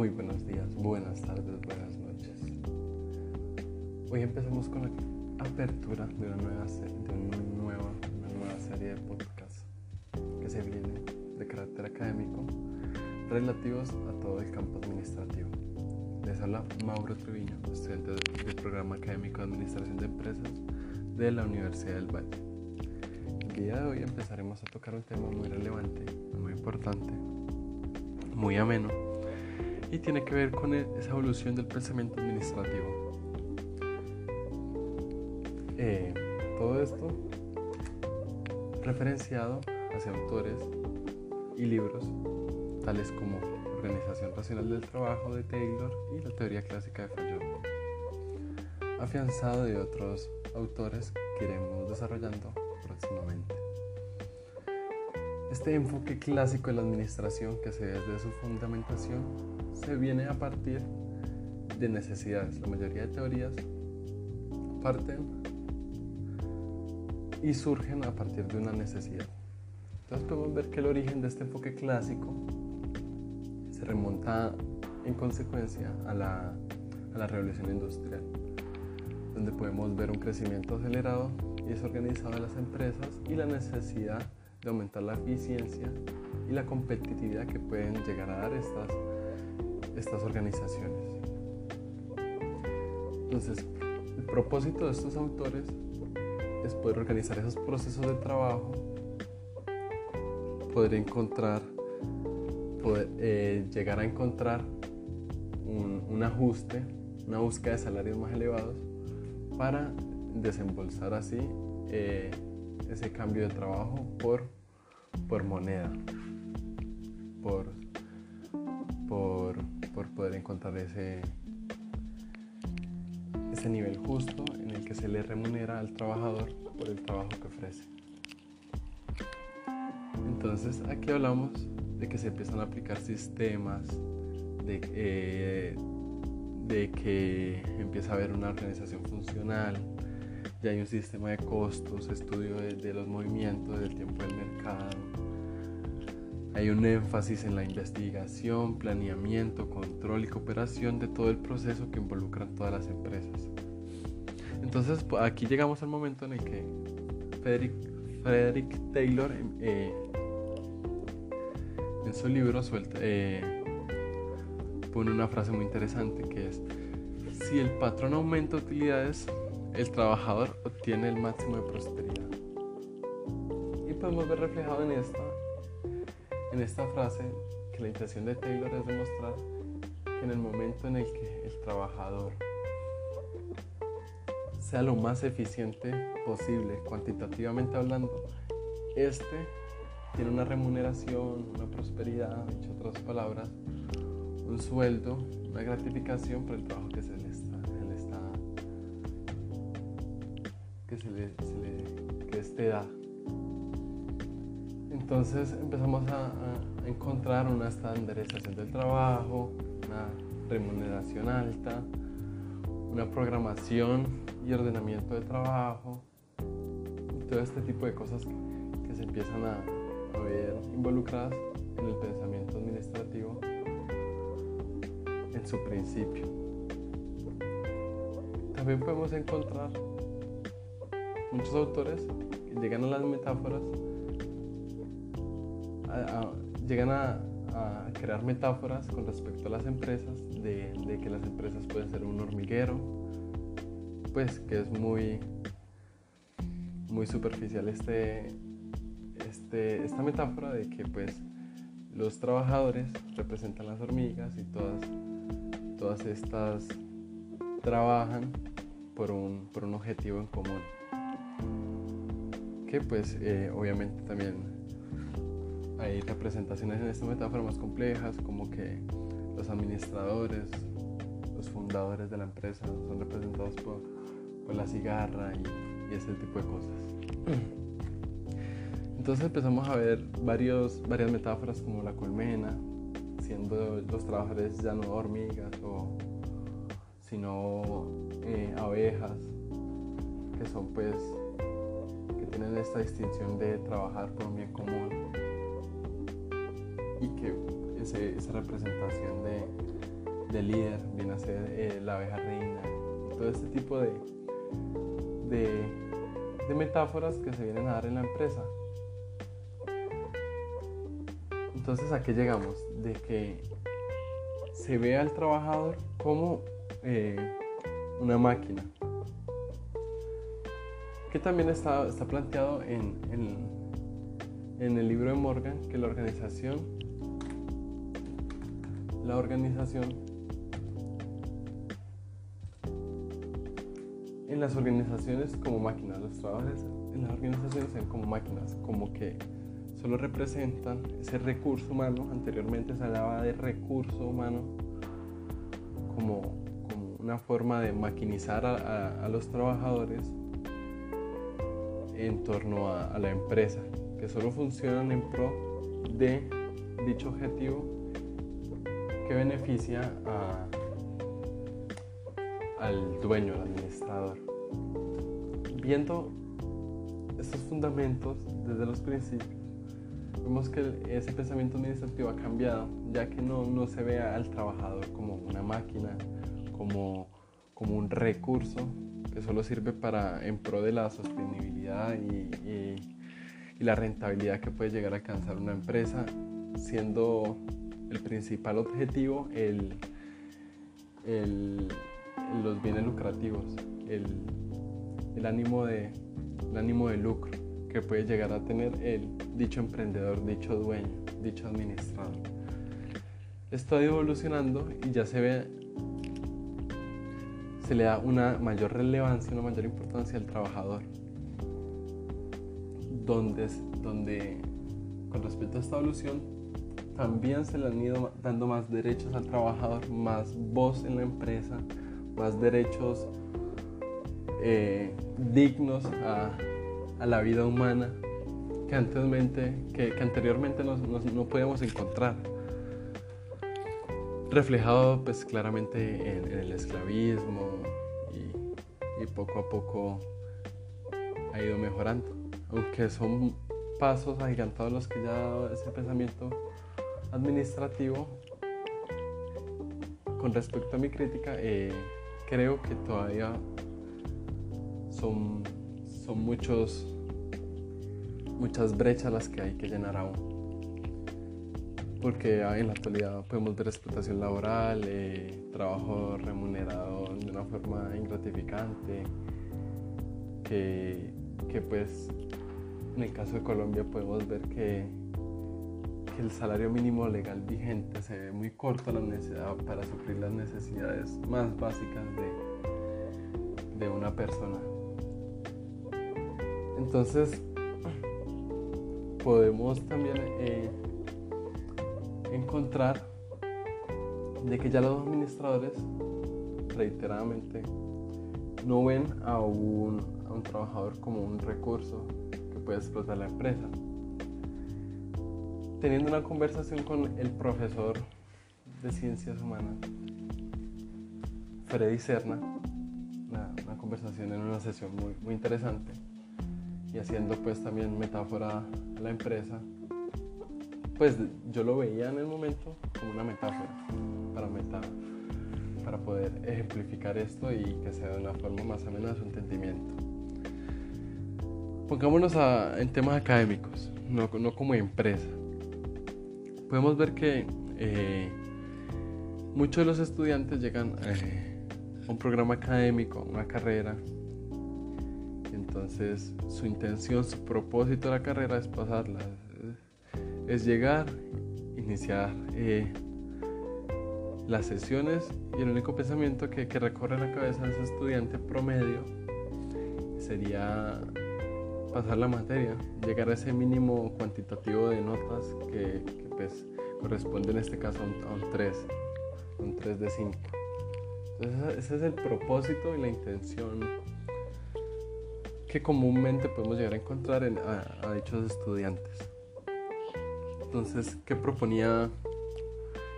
Muy buenos días, buenas tardes, buenas noches. Hoy empezamos con la apertura de una nueva, de serie de podcasts que se viene de carácter académico relativos a todo el campo administrativo. Les habla Mauro Treviño, estudiante del programa académico de Administración de Empresas de la Universidad del Valle. El día de hoy empezaremos a tocar un tema muy relevante, muy importante, muy ameno y tiene que ver con e-, esa evolución del pensamiento administrativo. Eh, todo esto referenciado hacia autores y libros tales como Organización Racional del Trabajo de Taylor y la teoría clásica de Fayol, afianzado de otros autores que iremos desarrollando próximamente. Este enfoque clásico de la administración que se ve desde su fundamentación se viene a partir de necesidades. La mayoría de teorías parten y surgen a partir de una necesidad. Entonces podemos ver que el origen de este enfoque clásico se remonta en consecuencia a la, a la revolución industrial, donde podemos ver un crecimiento acelerado y desorganizado de las empresas y la necesidad de aumentar la eficiencia y la competitividad que pueden llegar a dar estas, estas organizaciones. Entonces, el propósito de estos autores es poder organizar esos procesos de trabajo, poder encontrar, poder eh, llegar a encontrar un, ajuste, una búsqueda de salarios más elevados para desembolsar así eh, ese cambio de trabajo por, por moneda, por, por, poder encontrar ese, ese nivel justo en el que se le remunera al trabajador por el trabajo que ofrece. Entonces aquí hablamos de que se empiezan a aplicar sistemas, de, eh, de que empieza a haber una organización funcional, ya hay un sistema de costos, estudio de los movimientos, del tiempo del mercado. Hay un énfasis en la investigación, planeamiento, control y cooperación de todo el proceso que involucran todas las empresas. Entonces aquí llegamos al momento en el que Frederick, Frederick Taylor eh, en su libro suelta, eh, pone una frase muy interesante que es, si el patrón aumenta utilidades, el trabajador obtiene el máximo de prosperidad. Y podemos ver reflejado en esta, en esta frase que la intención de Taylor es demostrar que en el momento en el que el trabajador sea lo más eficiente posible, cuantitativamente hablando, este tiene una remuneración, una prosperidad, en otras palabras, un sueldo, una gratificación por el trabajo que se le está, que se le, se le que este da. Entonces empezamos a, encontrar una estandarización del trabajo, una remuneración alta, una programación y ordenamiento de trabajo, todo este tipo de cosas que, que se empiezan a, a ver involucradas en el pensamiento administrativo en su principio. También podemos encontrar muchos autores que llegan a las metáforas, llegan a, crear metáforas con respecto a las empresas, de, de, que las empresas pueden ser un hormiguero, pues que es muy, muy superficial este, este, esta metáfora de que pues los trabajadores representan las hormigas y todas, todas estas trabajan por un, por un objetivo en común. Que pues eh, obviamente también hay representaciones en esta metáfora más complejas como que los administradores, los fundadores de la empresa son representados por, por la cigarra y, y, ese tipo de cosas. Entonces empezamos a ver varios, varias metáforas como la colmena, siendo los trabajadores ya no hormigas o sino eh, abejas, que son pues tienen esta distinción de trabajar por un bien común y que esa representación de, de, líder, viene a ser eh, la abeja reina, todo este tipo de, de, de metáforas que se vienen a dar en la empresa. Entonces, ¿a qué llegamos? De que se ve al trabajador como eh, una máquina. Que también está, está planteado en, en, el libro de Morgan que la organización, la organización, en las organizaciones como máquinas, los trabajadores en las organizaciones son como máquinas, como que solo representan ese recurso humano. Anteriormente se hablaba de recurso humano como, una forma de maquinizar a, los trabajadores en torno a, la empresa, que solo funcionan en pro de dicho objetivo beneficia al dueño, al administrador. Viendo estos fundamentos desde los principios, vemos que ese pensamiento administrativo ha cambiado, ya que no, no se ve al trabajador como una máquina, como, como un recurso que solo sirve para en pro de la sostenibilidad y, la rentabilidad que puede llegar a alcanzar una empresa, siendo el principal objetivo el, el, los bienes lucrativos, el, el, ánimo de, el ánimo de lucro que puede llegar a tener el dicho emprendedor, dicho dueño, dicho administrador. Ido evolucionando y ya se ve, se le da una mayor relevancia, una mayor importancia al trabajador. Donde, donde con respecto a esta evolución, también se le han ido dando más derechos al trabajador, más voz en la empresa, más derechos eh, dignos a, la vida humana que, anteriormente, no podíamos encontrar. Reflejado pues claramente en, el esclavismo y, y, poco a poco ha ido mejorando. Aunque son pasos agigantados los que ya ha dado ese pensamiento administrativo, con respecto a mi crítica, eh, creo que todavía son son muchos, muchas brechas las que hay que llenar aún. Porque en la actualidad podemos ver explotación laboral, eh, trabajo remunerado de una forma ingratificante, que, que, pues en el caso de Colombia podemos ver que, el salario mínimo legal vigente se ve muy corto la necesidad, para suplir las necesidades más básicas de, de una persona. Entonces, podemos también eh, encontrar de que ya los administradores reiteradamente no ven a un, a un trabajador como un recurso que puede explotar la empresa. Teniendo una conversación con el profesor de ciencias humanas, Freddy Serna, una, una conversación en una sesión muy, muy interesante, y haciendo pues también metáfora a la empresa, pues yo lo veía en el momento como una metáfora para, meta, para poder ejemplificar esto y que sea de una forma más amena su entendimiento. Pongámonos en temas académicos, no, como empresa. Podemos ver que eh, muchos de los estudiantes llegan eh, a un programa académico, una carrera, entonces su intención, su propósito de la carrera es pasarla, es llegar, iniciar eh, las sesiones. Y el único pensamiento que, recorre la cabeza de ese estudiante promedio sería pasar la materia, llegar a ese mínimo cuantitativo de notas que, corresponde en este caso a un, 3, un 3 de 5. Entonces ese es el propósito y la intención que comúnmente podemos llegar a encontrar en, a, dichos estudiantes. Entonces, ¿qué proponía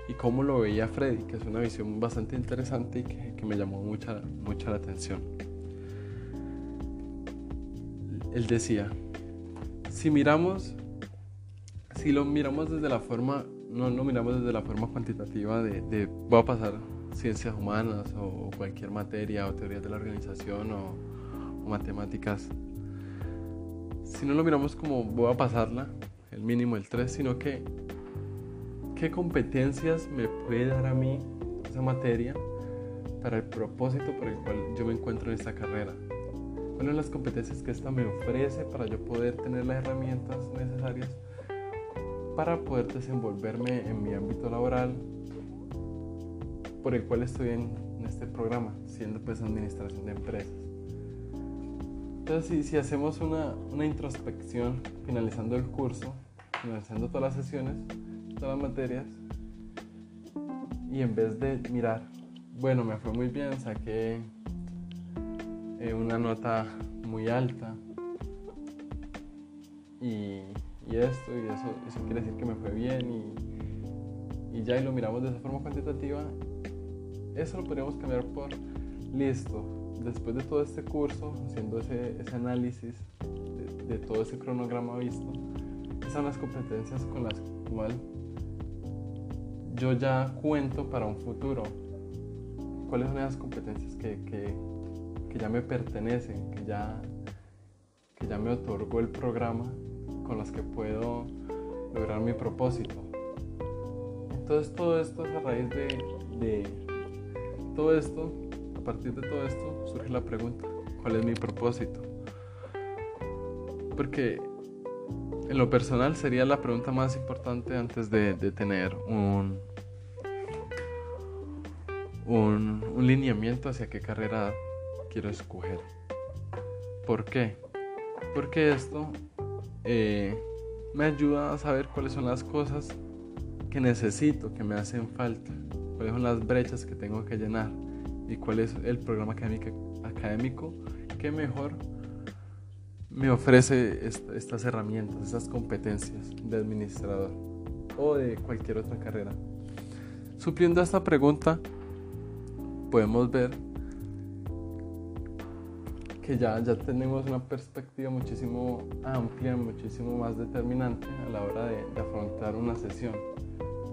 y cómo lo veía Freddy? Que es una visión bastante interesante y que, que me llamó mucha, mucha la atención. Él decía, si miramos, si lo miramos desde la forma no lo miramos desde la forma cuantitativa de, de voy a pasar ciencias humanas o cualquier materia o teoría de la organización o, o matemáticas. Si no lo miramos como voy a pasarla, el mínimo, el 3, sino que qué competencias me puede dar a mí esa materia para el propósito por el cual yo me encuentro en esta carrera. ¿Cuáles son las competencias que esta me ofrece para yo poder tener las herramientas necesarias para poder desenvolverme en mi ámbito laboral por el cual estoy en, este programa, siendo pues administración de empresas? Entonces, si, hacemos una, una introspección finalizando el curso, finalizando todas las sesiones, todas las materias, y en vez de mirar, bueno, me fue muy bien, saqué eh, una nota muy alta y, y, esto, y eso, eso quiere decir que me fue bien y, ya y lo miramos de esa forma cuantitativa, eso lo podríamos cambiar por listo. Después de todo este curso, haciendo ese, ese análisis de, de, todo ese cronograma visto, esas son las competencias con las cuales yo ya cuento para un futuro? ¿Cuáles son esas competencias que, que, que ya me pertenecen, que ya, que ya me otorgó el programa, con las que puedo lograr mi propósito? Entonces todo esto es a raíz de, todo esto, a partir de todo esto surge la pregunta, ¿cuál es mi propósito? Porque en lo personal sería la pregunta más importante antes de, de tener un, un, lineamiento hacia qué carrera quiero escoger. ¿Por qué? Porque esto eh, me ayuda a saber cuáles son las cosas que necesito, que me hacen falta, cuáles son las brechas que tengo que llenar y cuál es el programa académico, académico que mejor me ofrece estas herramientas, estas competencias de administrador o de cualquier otra carrera. Supliendo esta pregunta, podemos ver que ya, ya tenemos una perspectiva muchísimo amplia, muchísimo más determinante a la hora de, afrontar una sesión,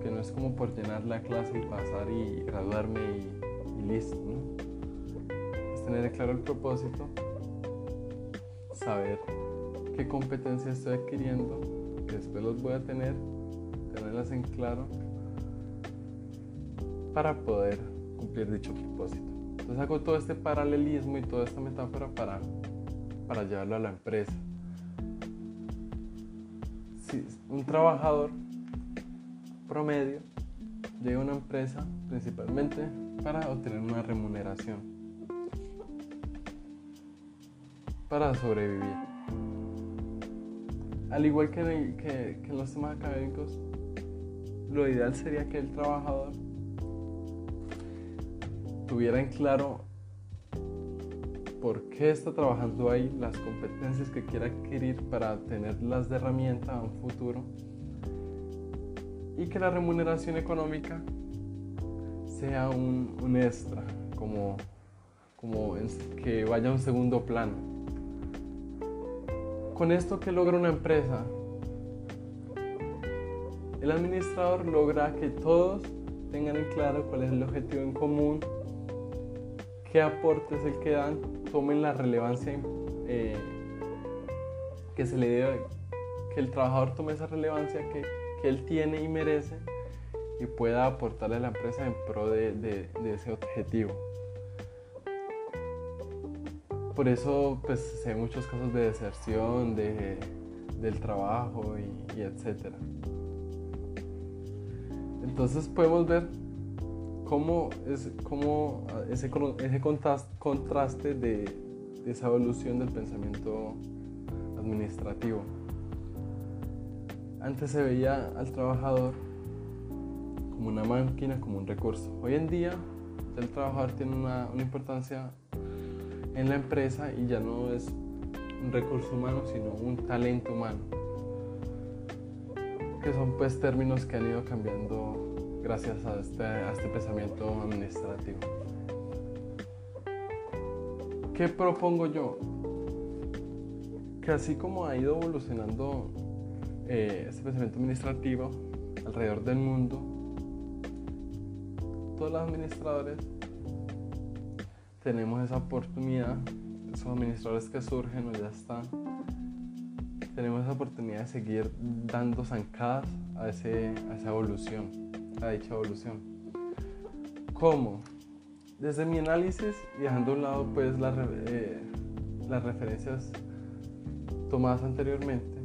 que no es como por llenar la clase y pasar y graduarme y, listo, es tener claro el propósito, saber qué competencias estoy adquiriendo, que después los voy a tener, tenerlas en claro para poder cumplir dicho propósito. Entonces hago todo este paralelismo y toda esta metáfora para, para llevarlo a la empresa. Si un trabajador promedio llega a una empresa principalmente para obtener una remuneración, para sobrevivir. Al igual que en, que en los temas académicos, lo ideal sería que el trabajador tuviera en claro por qué está trabajando ahí, las competencias que quiere adquirir para tenerlas de herramienta a un futuro y que la remuneración económica sea un, un extra, como, como que vaya a un segundo plano. Con esto que logra una empresa, el administrador logra que todos tengan en claro cuál es el objetivo en común qué aportes el que dan tomen la relevancia eh, que se le debe, que el trabajador tome esa relevancia que, que, él tiene y merece y pueda aportarle a la empresa en pro de, de, ese objetivo. Por eso pues ven muchos casos de deserción de, del trabajo y, y etcétera. Entonces podemos ver cómo, es, cómo ah, ese, ese contraste de, esa evolución del pensamiento administrativo. Antes se veía al trabajador como una máquina, como un recurso. Hoy en día el trabajador tiene una, una importancia en la empresa y ya no es un recurso humano, sino un talento humano. Que son pues términos que han ido cambiando gracias a este, a este pensamiento administrativo. ¿Qué propongo yo? Que así como ha ido evolucionando eh, este pensamiento administrativo, alrededor del mundo, todos los administradores tenemos esa oportunidad, esos administradores que surgen o ya están, tenemos esa oportunidad de seguir dando zancadas a esa evolución, a dicha evolución. ¿Cómo? Desde mi análisis dejando a un lado pues eh, las referencias tomadas anteriormente,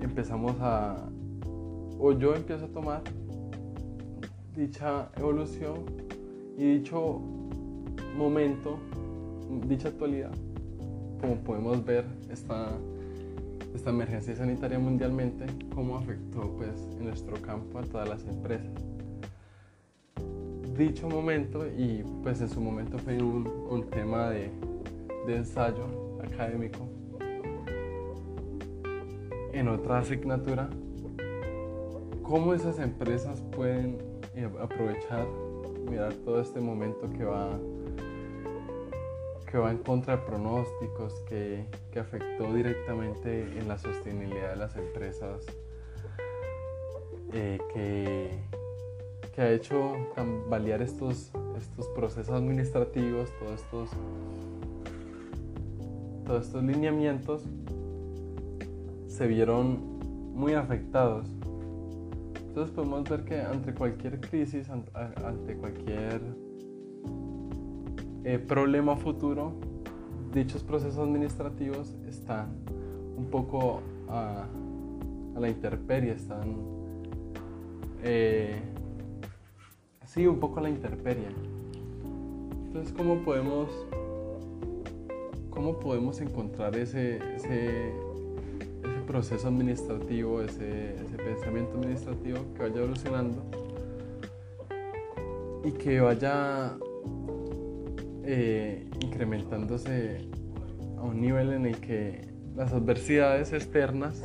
empezamos a, o yo empiezo a tomar dicha evolución y dicho momento, dicha actualidad, como podemos ver esta, esta emergencia sanitaria mundialmente, cómo afectó pues en nuestro campo a todas las empresas. Dicho momento y pues en su momento fue un, un tema de, de ensayo académico en otra asignatura, cómo esas empresas pueden eh, aprovechar, mirar todo este momento que va, que va en contra de pronósticos, que, que afectó directamente en la sostenibilidad de las empresas, eh, que, que, ha hecho tambalear estos, estos procesos administrativos, todos estos, todos estos lineamientos se vieron muy afectados. Entonces podemos ver que ante cualquier crisis, ante cualquier eh, problema futuro, dichos procesos administrativos están un poco a, la intemperie, están eh, sí, un poco a la intemperie. Entonces, ¿cómo podemos, cómo podemos encontrar ese, ese proceso administrativo, ese, pensamiento administrativo que vaya evolucionando y que vaya eh, incrementándose a un nivel en el que las adversidades externas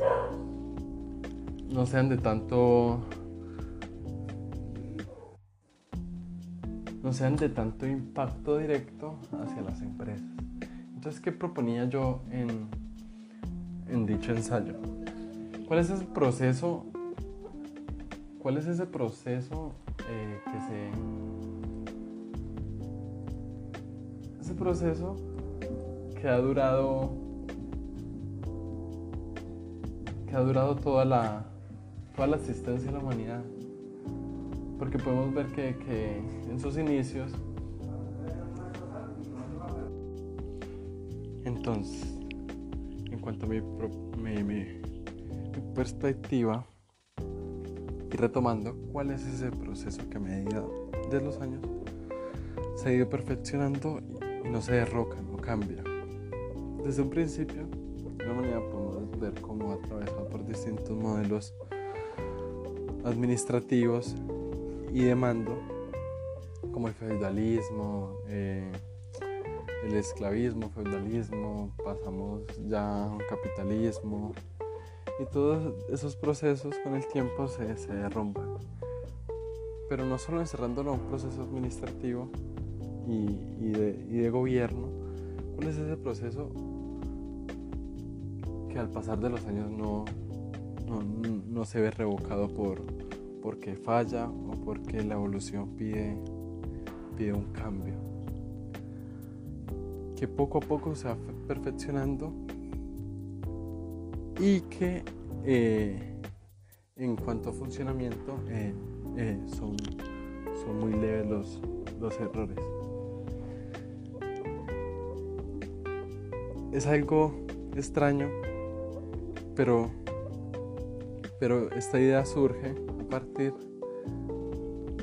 no sean de tanto no sean de tanto impacto directo hacia las empresas. Entonces, ¿qué proponía yo en, dicho ensayo. ¿Cuál es ese proceso? ¿Cuál es ese proceso eh, que se... Proceso que ha durado... que ha durado toda la, toda la existencia de la humanidad. Porque podemos ver que, que en sus inicios entonces cuanto a mi, mi, perspectiva y retomando cuál es ese proceso que a medida de los años se ha ido perfeccionando y no se derroca, no cambia. Desde un principio, de una manera podemos ver cómo atravesado por distintos modelos administrativos y de mando, como el feudalismo, eh, el esclavismo, feudalismo, pasamos ya a un capitalismo y todos esos procesos con el tiempo se, se derrumban. Pero no solo encerrándolo a un proceso administrativo y, de, gobierno, ¿cuál es ese proceso que al pasar de los años no, no, se ve revocado por porque falla o porque la evolución pide, pide un cambio? que poco a poco se va perfeccionando y que eh, en cuanto a funcionamiento eh, eh, son, son, muy leves los, los errores. Es algo extraño, pero, pero esta idea surge a partir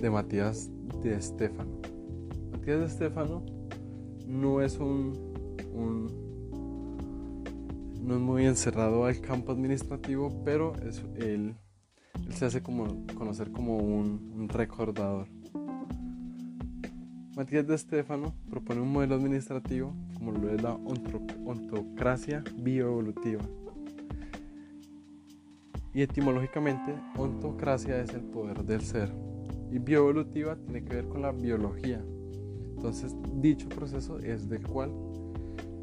de Matías de Estefano. Matías de Estefano no es un, no es muy encerrado al campo administrativo, pero es, él, se hace como conocer como un, recordador. Matías de Stefano propone un modelo administrativo como lo es la ontocracia bioevolutiva. Y etimológicamente, ontocracia es el poder del ser. Y bioevolutiva tiene que ver con la biología, entonces, dicho proceso es del cual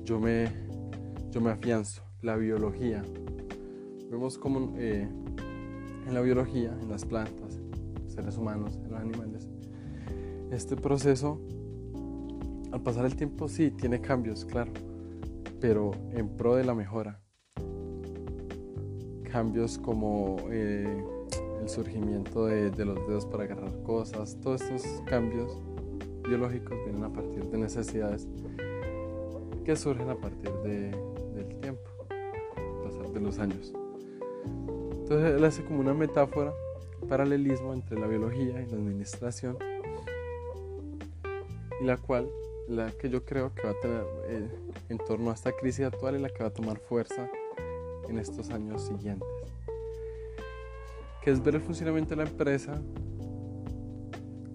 yo me, yo me afianzo, la biología. Vemos como eh, en la biología, en las plantas, seres humanos, en los animales, este proceso, al pasar el tiempo, sí, tiene cambios, claro, pero en pro de la mejora. Cambios como eh, el surgimiento de, los dedos para agarrar cosas, todos estos cambios biológicos vienen a partir de necesidades que surgen a partir del tiempo, pasar de los años. Entonces él hace como una metáfora, paralelismo entre la biología y la administración, y la cual, la que yo creo que va a tener eh, en torno a esta crisis actual y la que va a tomar fuerza en estos años siguientes, que es ver el funcionamiento de la empresa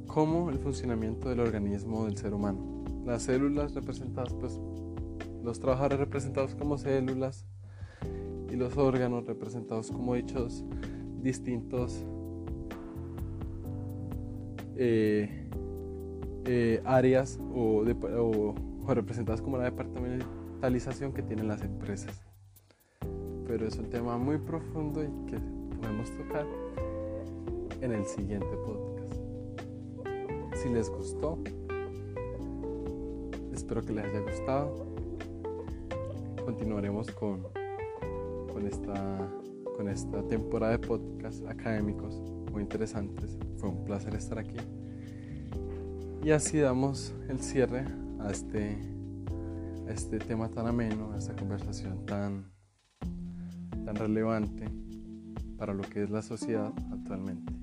como el funcionamiento del organismo del ser humano. Las células representadas, pues los trabajadores representados como células y los órganos representados como dichos distintos eh, eh, áreas o, o, representadas como la departamentalización que tienen las empresas. Pero es un tema muy profundo y que podemos tocar en el siguiente podcast. Si les gustó, espero que les haya gustado. Continuaremos con, con, esta, con esta temporada de podcasts académicos muy interesantes. Fue un placer estar aquí. Y así damos el cierre a este, este tema tan ameno, a esta conversación tan, tan relevante para lo que es la sociedad actualmente.